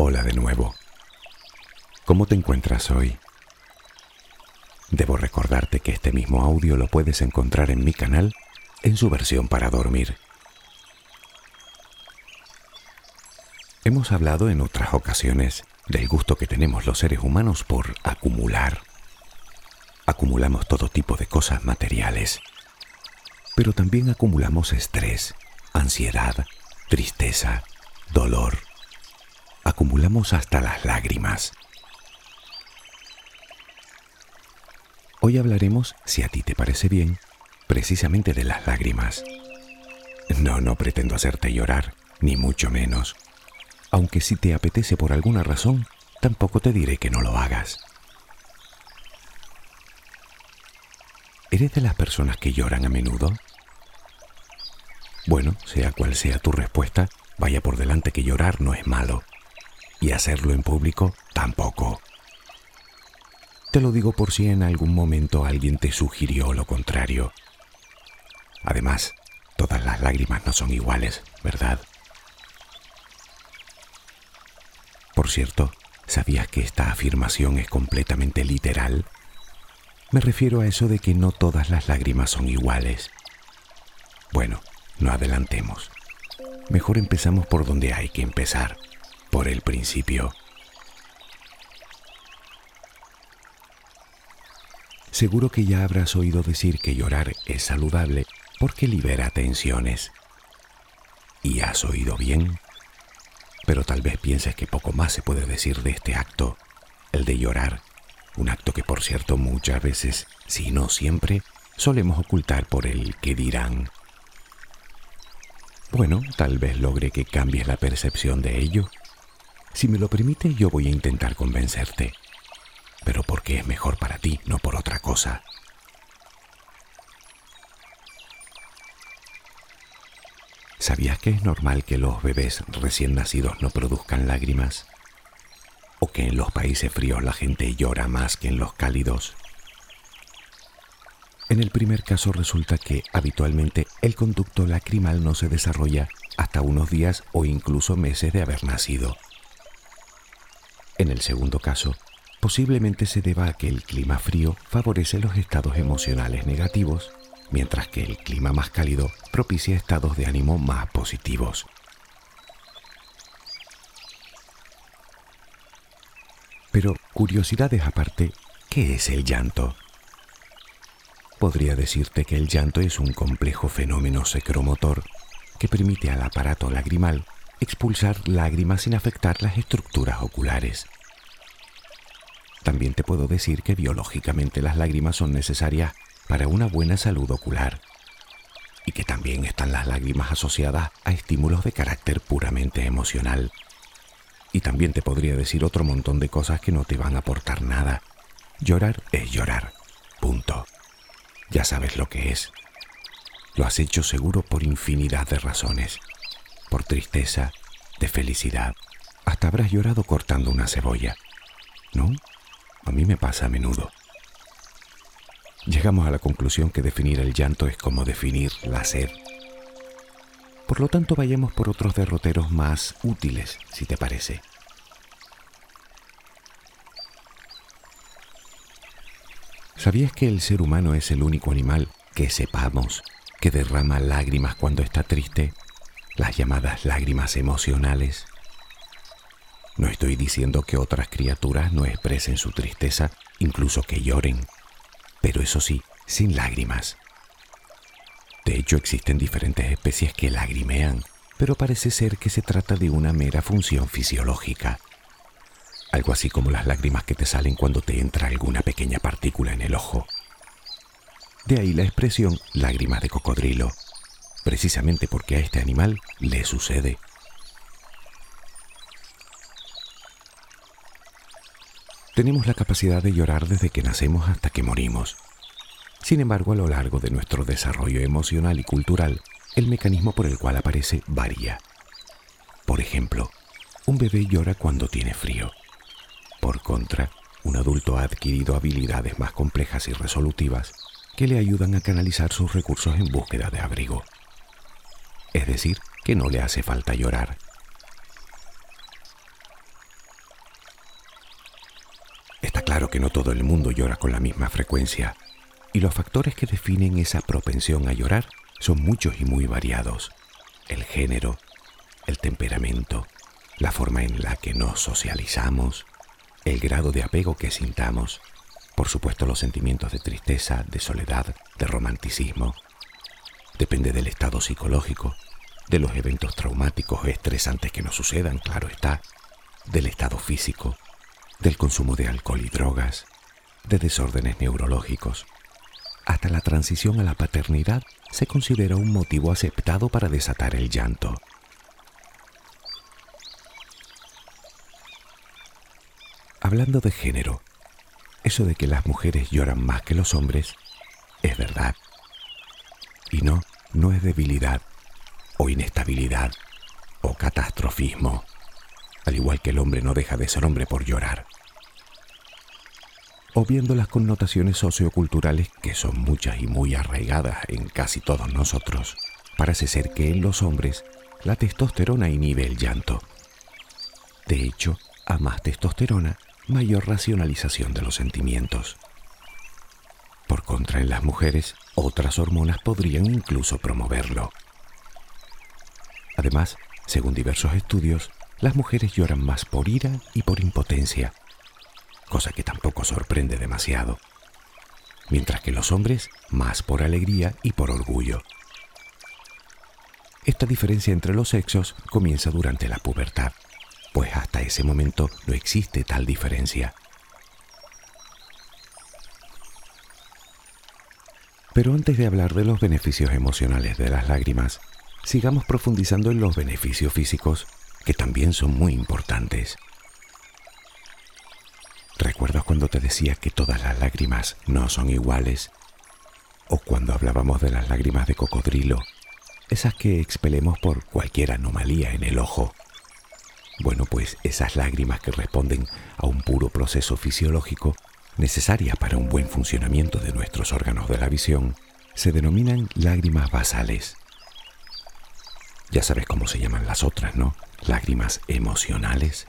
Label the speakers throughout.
Speaker 1: Hola de nuevo. ¿Cómo te encuentras hoy? Debo recordarte que este mismo audio lo puedes encontrar en mi canal en su versión para dormir. Hemos hablado en otras ocasiones del gusto que tenemos los seres humanos por acumular. Acumulamos todo tipo de cosas materiales, pero también acumulamos estrés, ansiedad, tristeza, dolor, acumulamos hasta las lágrimas. Hoy hablaremos, si a ti te parece bien, precisamente de las lágrimas. No, no pretendo hacerte llorar, ni mucho menos. Aunque si te apetece por alguna razón, tampoco te diré que no lo hagas. ¿Eres de las personas que lloran a menudo? Bueno, sea cual sea tu respuesta, vaya por delante que llorar no es malo y hacerlo en público tampoco. Te lo digo por si en algún momento alguien te sugirió lo contrario. Además, todas las lágrimas no son iguales, ¿verdad? Por cierto, ¿sabías que esta afirmación es completamente literal? Me refiero a eso de que no todas las lágrimas son iguales. Bueno, no adelantemos. Mejor empezamos por donde hay que empezar por el principio. Seguro que ya habrás oído decir que llorar es saludable porque libera tensiones. Y has oído bien. Pero tal vez pienses que poco más se puede decir de este acto, el de llorar, un acto que por cierto muchas veces, si no siempre, solemos ocultar por el que dirán. Bueno, tal vez logre que cambies la percepción de ello si me lo permite, yo voy a intentar convencerte. Pero porque es mejor para ti, no por otra cosa. ¿Sabías que es normal que los bebés recién nacidos no produzcan lágrimas? ¿O que en los países fríos la gente llora más que en los cálidos? En el primer caso resulta que habitualmente el conducto lacrimal no se desarrolla hasta unos días o incluso meses de haber nacido. En el segundo caso, posiblemente se deba a que el clima frío favorece los estados emocionales negativos, mientras que el clima más cálido propicia estados de ánimo más positivos. Pero, curiosidades aparte, ¿qué es el llanto? Podría decirte que el llanto es un complejo fenómeno secromotor que permite al aparato lagrimal expulsar lágrimas sin afectar las estructuras oculares. También te puedo decir que biológicamente las lágrimas son necesarias para una buena salud ocular y que también están las lágrimas asociadas a estímulos de carácter puramente emocional. Y también te podría decir otro montón de cosas que no te van a aportar nada. Llorar es llorar. Punto. Ya sabes lo que es. Lo has hecho seguro por infinidad de razones por tristeza, de felicidad. Hasta habrás llorado cortando una cebolla. ¿No? A mí me pasa a menudo. Llegamos a la conclusión que definir el llanto es como definir la sed. Por lo tanto, vayamos por otros derroteros más útiles, si te parece. ¿Sabías que el ser humano es el único animal que sepamos que derrama lágrimas cuando está triste las llamadas lágrimas emocionales. No estoy diciendo que otras criaturas no expresen su tristeza, incluso que lloren, pero eso sí, sin lágrimas. De hecho, existen diferentes especies que lagrimean, pero parece ser que se trata de una mera función fisiológica. Algo así como las lágrimas que te salen cuando te entra alguna pequeña partícula en el ojo. De ahí la expresión lágrimas de cocodrilo, precisamente porque a este animal le sucede. Tenemos la capacidad de llorar desde que nacemos hasta que morimos. Sin embargo, a lo largo de nuestro desarrollo emocional y cultural, el mecanismo por el cual aparece varía. Por ejemplo, un bebé llora cuando tiene frío. Por contra, un adulto ha adquirido habilidades más complejas y resolutivas que le ayudan a canalizar sus recursos en búsqueda de abrigo es decir, que no le hace falta llorar. Está claro que no todo el mundo llora con la misma frecuencia, y los factores que definen esa propensión a llorar son muchos y muy variados. El género, el temperamento, la forma en la que nos socializamos, el grado de apego que sintamos, por supuesto los sentimientos de tristeza, de soledad, de romanticismo, Depende del estado psicológico, de los eventos traumáticos o estresantes que nos sucedan, claro está, del estado físico, del consumo de alcohol y drogas, de desórdenes neurológicos. Hasta la transición a la paternidad se considera un motivo aceptado para desatar el llanto. Hablando de género, eso de que las mujeres lloran más que los hombres es verdad. Y no, no es debilidad, o inestabilidad, o catastrofismo al igual que el hombre no deja de ser hombre por llorar. O viendo las connotaciones socioculturales que son muchas y muy arraigadas en casi todos nosotros, parece ser que en los hombres la testosterona inhibe el llanto. De hecho, a más testosterona, mayor racionalización de los sentimientos. Por contra, en las mujeres, otras hormonas podrían incluso promoverlo. Además, según diversos estudios, las mujeres lloran más por ira y por impotencia, cosa que tampoco sorprende demasiado, mientras que los hombres más por alegría y por orgullo. Esta diferencia entre los sexos comienza durante la pubertad, pues hasta ese momento no existe tal diferencia. Pero antes de hablar de los beneficios emocionales de las lágrimas, sigamos profundizando en los beneficios físicos que también son muy importantes. ¿Recuerdas cuando te decía que todas las lágrimas no son iguales? ¿O cuando hablábamos de las lágrimas de cocodrilo, esas que expelemos por cualquier anomalía en el ojo? Bueno, pues esas lágrimas que responden a un puro proceso fisiológico necesarias para un buen funcionamiento de nuestros órganos de la visión, se denominan lágrimas basales. Ya sabes cómo se llaman las otras, ¿no? Lágrimas emocionales.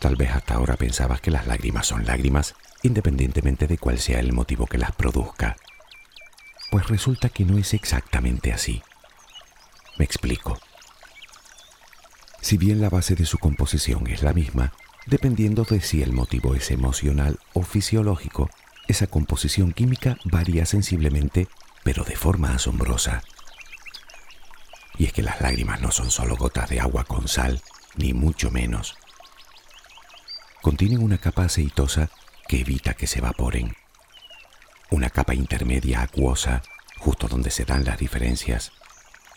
Speaker 1: Tal vez hasta ahora pensabas que las lágrimas son lágrimas independientemente de cuál sea el motivo que las produzca. Pues resulta que no es exactamente así. Me explico. Si bien la base de su composición es la misma, dependiendo de si el motivo es emocional o fisiológico, esa composición química varía sensiblemente pero de forma asombrosa. Y es que las lágrimas no son solo gotas de agua con sal, ni mucho menos. Contienen una capa aceitosa que evita que se evaporen. Una capa intermedia acuosa, justo donde se dan las diferencias.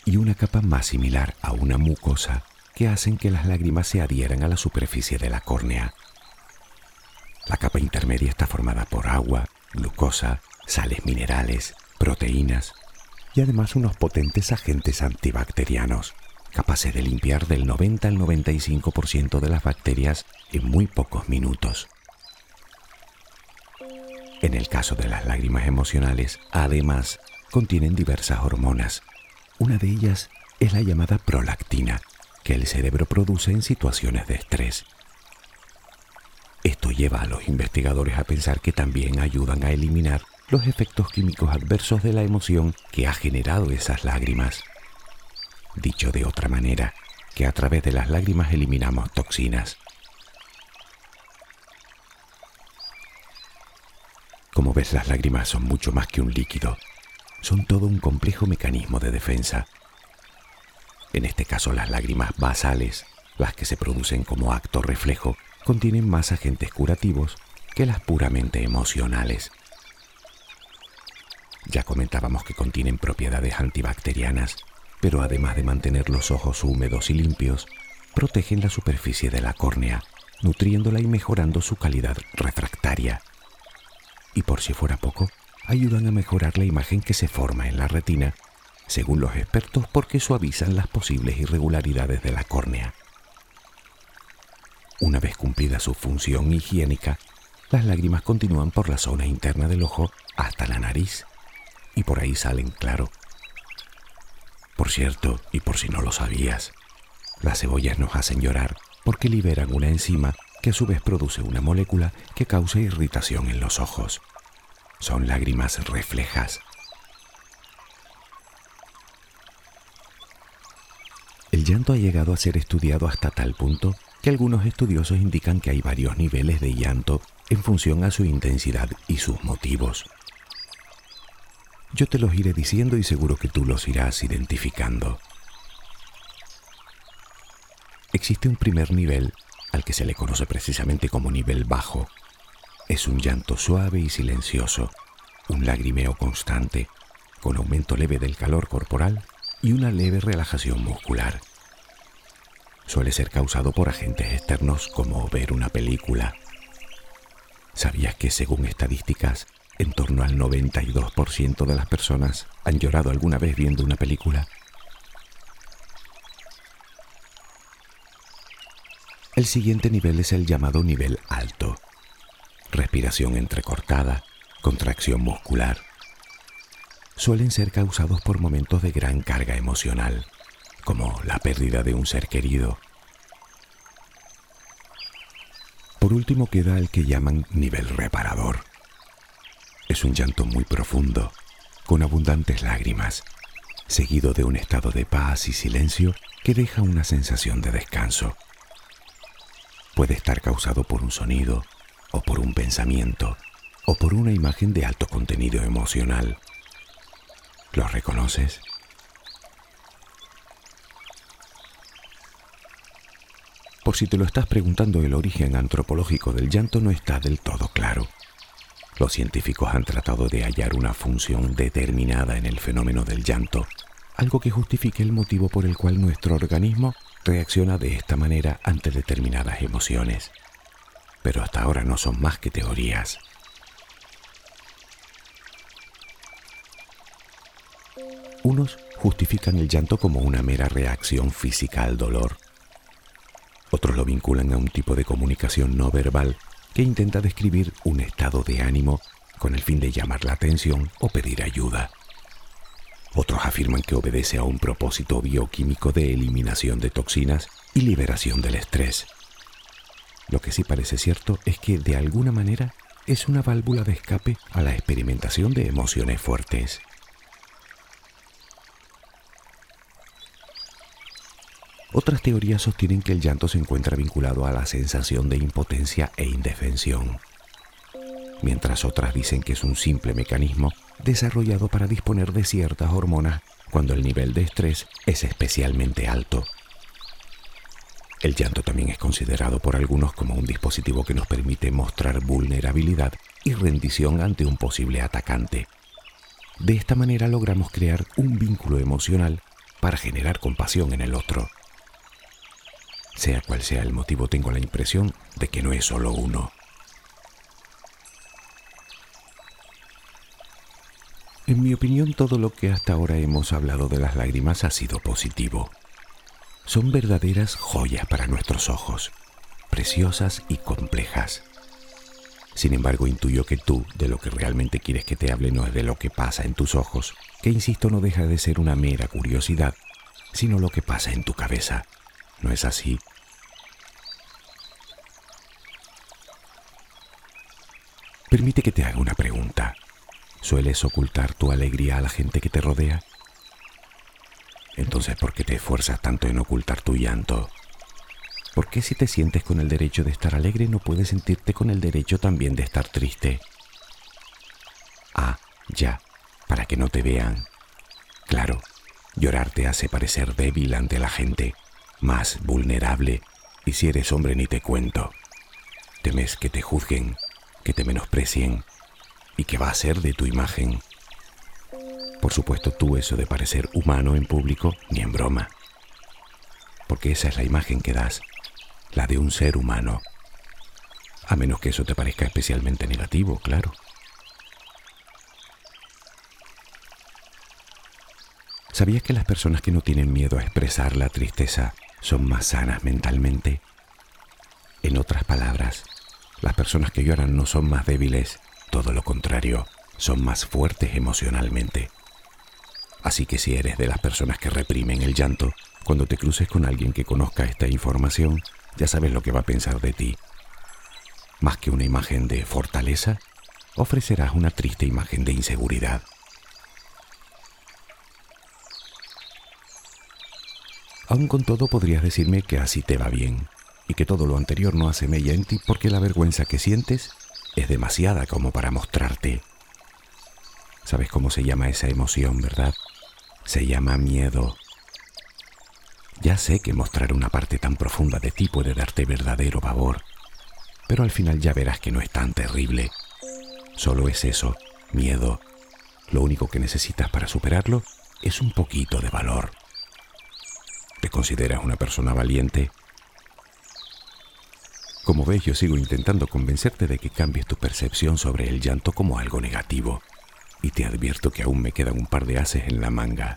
Speaker 1: Y una capa más similar a una mucosa que hacen que las lágrimas se adhieran a la superficie de la córnea. La capa intermedia está formada por agua, glucosa, sales minerales, proteínas y además unos potentes agentes antibacterianos, capaces de limpiar del 90 al 95% de las bacterias en muy pocos minutos. En el caso de las lágrimas emocionales, además, contienen diversas hormonas. Una de ellas es la llamada prolactina, que el cerebro produce en situaciones de estrés. Esto lleva a los investigadores a pensar que también ayudan a eliminar los efectos químicos adversos de la emoción que ha generado esas lágrimas. Dicho de otra manera, que a través de las lágrimas eliminamos toxinas. Como ves, las lágrimas son mucho más que un líquido. Son todo un complejo mecanismo de defensa. En este caso, las lágrimas basales, las que se producen como acto reflejo, contienen más agentes curativos que las puramente emocionales. Ya comentábamos que contienen propiedades antibacterianas, pero además de mantener los ojos húmedos y limpios, protegen la superficie de la córnea, nutriéndola y mejorando su calidad refractaria. Y por si fuera poco, ayudan a mejorar la imagen que se forma en la retina, según los expertos porque suavizan las posibles irregularidades de la córnea. Una vez cumplida su función higiénica, las lágrimas continúan por la zona interna del ojo hasta la nariz y por ahí salen, claro. Por cierto, y por si no lo sabías, las cebollas nos hacen llorar porque liberan una enzima que a su vez produce una molécula que causa irritación en los ojos. Son lágrimas reflejas. El llanto ha llegado a ser estudiado hasta tal punto que algunos estudiosos indican que hay varios niveles de llanto en función a su intensidad y sus motivos. Yo te los iré diciendo y seguro que tú los irás identificando. Existe un primer nivel al que se le conoce precisamente como nivel bajo. Es un llanto suave y silencioso, un lagrimeo constante, con aumento leve del calor corporal y una leve relajación muscular. Suele ser causado por agentes externos como ver una película. ¿Sabías que según estadísticas en torno al 92% de las personas han llorado alguna vez viendo una película. El siguiente nivel es el llamado nivel alto. Respiración entrecortada, contracción muscular. Suelen ser causados por momentos de gran carga emocional, como la pérdida de un ser querido. Por último queda el que llaman nivel reparador es un llanto muy profundo, con abundantes lágrimas, seguido de un estado de paz y silencio que deja una sensación de descanso. Puede estar causado por un sonido, o por un pensamiento, o por una imagen de alto contenido emocional. ¿Lo reconoces? Por si te lo estás preguntando, el origen antropológico del llanto no está del todo claro. Los científicos han tratado de hallar una función determinada en el fenómeno del llanto, algo que justifique el motivo por el cual nuestro organismo reacciona de esta manera ante determinadas emociones. Pero hasta ahora no son más que teorías. Unos justifican el llanto como una mera reacción física al dolor. Otros lo vinculan a un tipo de comunicación no verbal que intenta describir un estado de ánimo con el fin de llamar la atención o pedir ayuda. Otros afirman que obedece a un propósito bioquímico de eliminación de toxinas y liberación del estrés. Lo que sí parece cierto es que de alguna manera es una válvula de escape a la experimentación de emociones fuertes. Otras teorías sostienen que el llanto se encuentra vinculado a la sensación de impotencia e indefensión, mientras otras dicen que es un simple mecanismo desarrollado para disponer de ciertas hormonas cuando el nivel de estrés es especialmente alto. El llanto también es considerado por algunos como un dispositivo que nos permite mostrar vulnerabilidad y rendición ante un posible atacante. De esta manera logramos crear un vínculo emocional para generar compasión en el otro. Sea cual sea el motivo, tengo la impresión de que no es solo uno. En mi opinión, todo lo que hasta ahora hemos hablado de las lágrimas ha sido positivo. Son verdaderas joyas para nuestros ojos, preciosas y complejas. Sin embargo, intuyo que tú de lo que realmente quieres que te hable no es de lo que pasa en tus ojos, que insisto no deja de ser una mera curiosidad, sino lo que pasa en tu cabeza. ¿No es así? Permite que te haga una pregunta. ¿Sueles ocultar tu alegría a la gente que te rodea? Entonces, ¿por qué te esfuerzas tanto en ocultar tu llanto? ¿Por qué si te sientes con el derecho de estar alegre no puedes sentirte con el derecho también de estar triste? Ah, ya, para que no te vean. Claro, llorar te hace parecer débil ante la gente más vulnerable, y si eres hombre ni te cuento. Temes que te juzguen, que te menosprecien, y que va a ser de tu imagen. Por supuesto tú eso de parecer humano en público, ni en broma, porque esa es la imagen que das, la de un ser humano, a menos que eso te parezca especialmente negativo, claro. ¿Sabías que las personas que no tienen miedo a expresar la tristeza son más sanas mentalmente. En otras palabras, las personas que lloran no son más débiles, todo lo contrario, son más fuertes emocionalmente. Así que si eres de las personas que reprimen el llanto, cuando te cruces con alguien que conozca esta información, ya sabes lo que va a pensar de ti. Más que una imagen de fortaleza, ofrecerás una triste imagen de inseguridad. Aún con todo podrías decirme que así te va bien y que todo lo anterior no hace mella en ti porque la vergüenza que sientes es demasiada como para mostrarte. ¿Sabes cómo se llama esa emoción, verdad? Se llama miedo. Ya sé que mostrar una parte tan profunda de ti puede darte verdadero pavor, pero al final ya verás que no es tan terrible. Solo es eso, miedo. Lo único que necesitas para superarlo es un poquito de valor. ¿Te consideras una persona valiente? Como ves, yo sigo intentando convencerte de que cambies tu percepción sobre el llanto como algo negativo, y te advierto que aún me quedan un par de haces en la manga.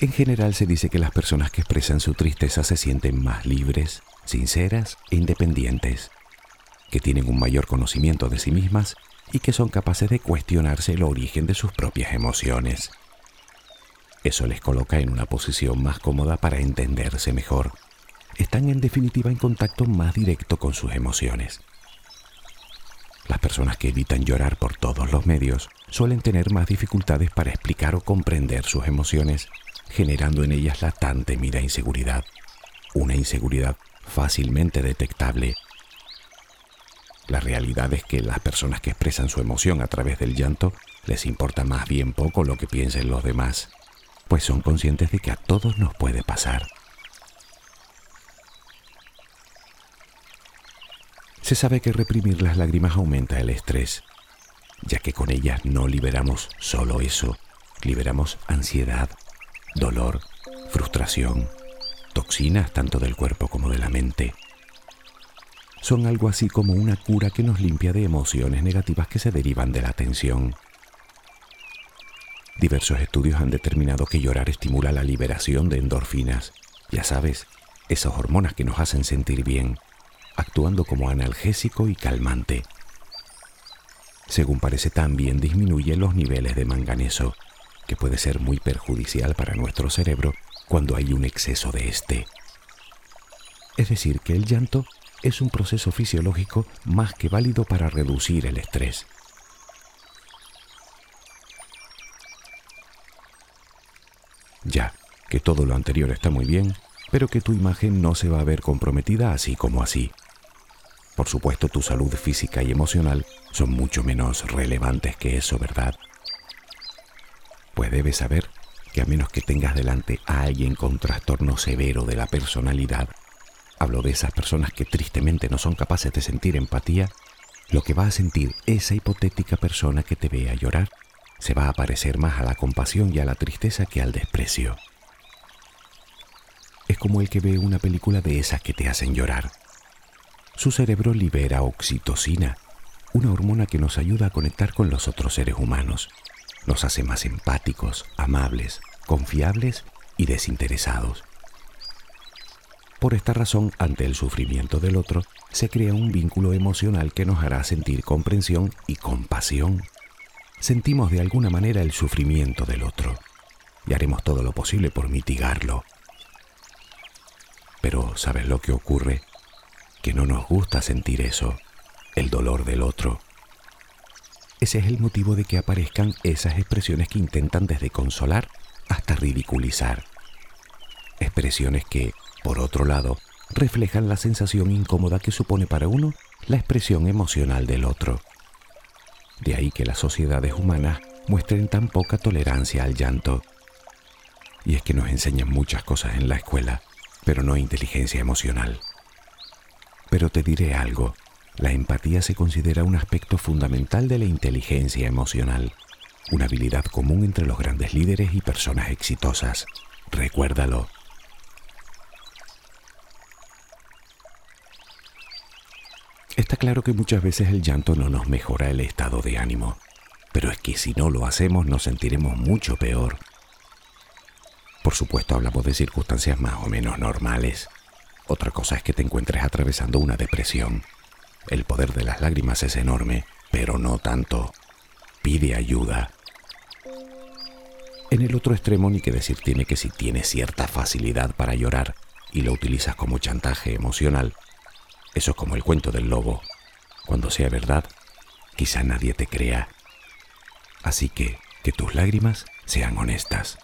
Speaker 1: En general se dice que las personas que expresan su tristeza se sienten más libres, sinceras e independientes, que tienen un mayor conocimiento de sí mismas y que son capaces de cuestionarse el origen de sus propias emociones. Eso les coloca en una posición más cómoda para entenderse mejor. Están en definitiva en contacto más directo con sus emociones. Las personas que evitan llorar por todos los medios suelen tener más dificultades para explicar o comprender sus emociones generando en ellas la tan temida inseguridad, una inseguridad fácilmente detectable. La realidad es que las personas que expresan su emoción a través del llanto les importa más bien poco lo que piensen los demás, pues son conscientes de que a todos nos puede pasar. Se sabe que reprimir las lágrimas aumenta el estrés, ya que con ellas no liberamos solo eso, liberamos ansiedad, dolor, frustración, toxinas tanto del cuerpo como de la mente. Son algo así como una cura que nos limpia de emociones negativas que se derivan de la tensión. Diversos estudios han determinado que llorar estimula la liberación de endorfinas, ya sabes, esas hormonas que nos hacen sentir bien, actuando como analgésico y calmante. Según parece también disminuye los niveles de manganeso, que puede ser muy perjudicial para nuestro cerebro cuando hay un exceso de este. Es decir, que el llanto es un proceso fisiológico más que válido para reducir el estrés. Ya, que todo lo anterior está muy bien, pero que tu imagen no se va a ver comprometida así como así. Por supuesto, tu salud física y emocional son mucho menos relevantes que eso, ¿verdad? Debes saber que a menos que tengas delante a alguien con trastorno severo de la personalidad, hablo de esas personas que tristemente no son capaces de sentir empatía, lo que va a sentir esa hipotética persona que te vea llorar se va a parecer más a la compasión y a la tristeza que al desprecio. Es como el que ve una película de esas que te hacen llorar. Su cerebro libera oxitocina, una hormona que nos ayuda a conectar con los otros seres humanos nos hace más empáticos, amables, confiables y desinteresados. Por esta razón, ante el sufrimiento del otro, se crea un vínculo emocional que nos hará sentir comprensión y compasión. Sentimos de alguna manera el sufrimiento del otro y haremos todo lo posible por mitigarlo. Pero ¿sabes lo que ocurre? Que no nos gusta sentir eso, el dolor del otro. Ese es el motivo de que aparezcan esas expresiones que intentan desde consolar hasta ridiculizar. Expresiones que, por otro lado, reflejan la sensación incómoda que supone para uno la expresión emocional del otro. De ahí que las sociedades humanas muestren tan poca tolerancia al llanto. Y es que nos enseñan muchas cosas en la escuela, pero no inteligencia emocional. Pero te diré algo, la empatía se considera un aspecto fundamental de la inteligencia emocional, una habilidad común entre los grandes líderes y personas exitosas. Recuérdalo. Está claro que muchas veces el llanto no nos mejora el estado de ánimo, pero es que si no lo hacemos nos sentiremos mucho peor. Por supuesto hablamos de circunstancias más o menos normales. Otra cosa es que te encuentres atravesando una depresión el poder de las lágrimas es enorme, pero no tanto. Pide ayuda. En el otro extremo ni que decir tiene que si tienes cierta facilidad para llorar y lo utilizas como chantaje emocional, eso es como el cuento del lobo. Cuando sea verdad, quizá nadie te crea. Así que que tus lágrimas sean honestas.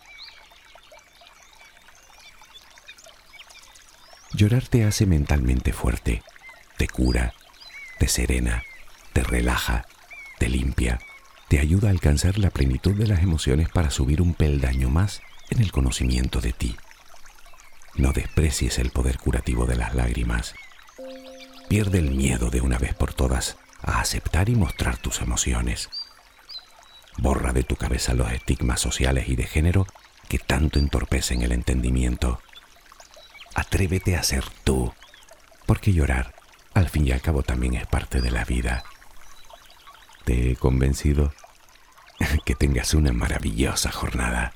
Speaker 1: Llorar te hace mentalmente fuerte, te cura, te serena, te relaja, te limpia, te ayuda a alcanzar la plenitud de las emociones para subir un peldaño más en el conocimiento de ti. No desprecies el poder curativo de las lágrimas. Pierde el miedo de una vez por todas a aceptar y mostrar tus emociones. Borra de tu cabeza los estigmas sociales y de género que tanto entorpecen el entendimiento. Atrévete a ser tú, porque llorar, al fin y al cabo, también es parte de la vida. ¿Te he convencido? Que tengas una maravillosa jornada.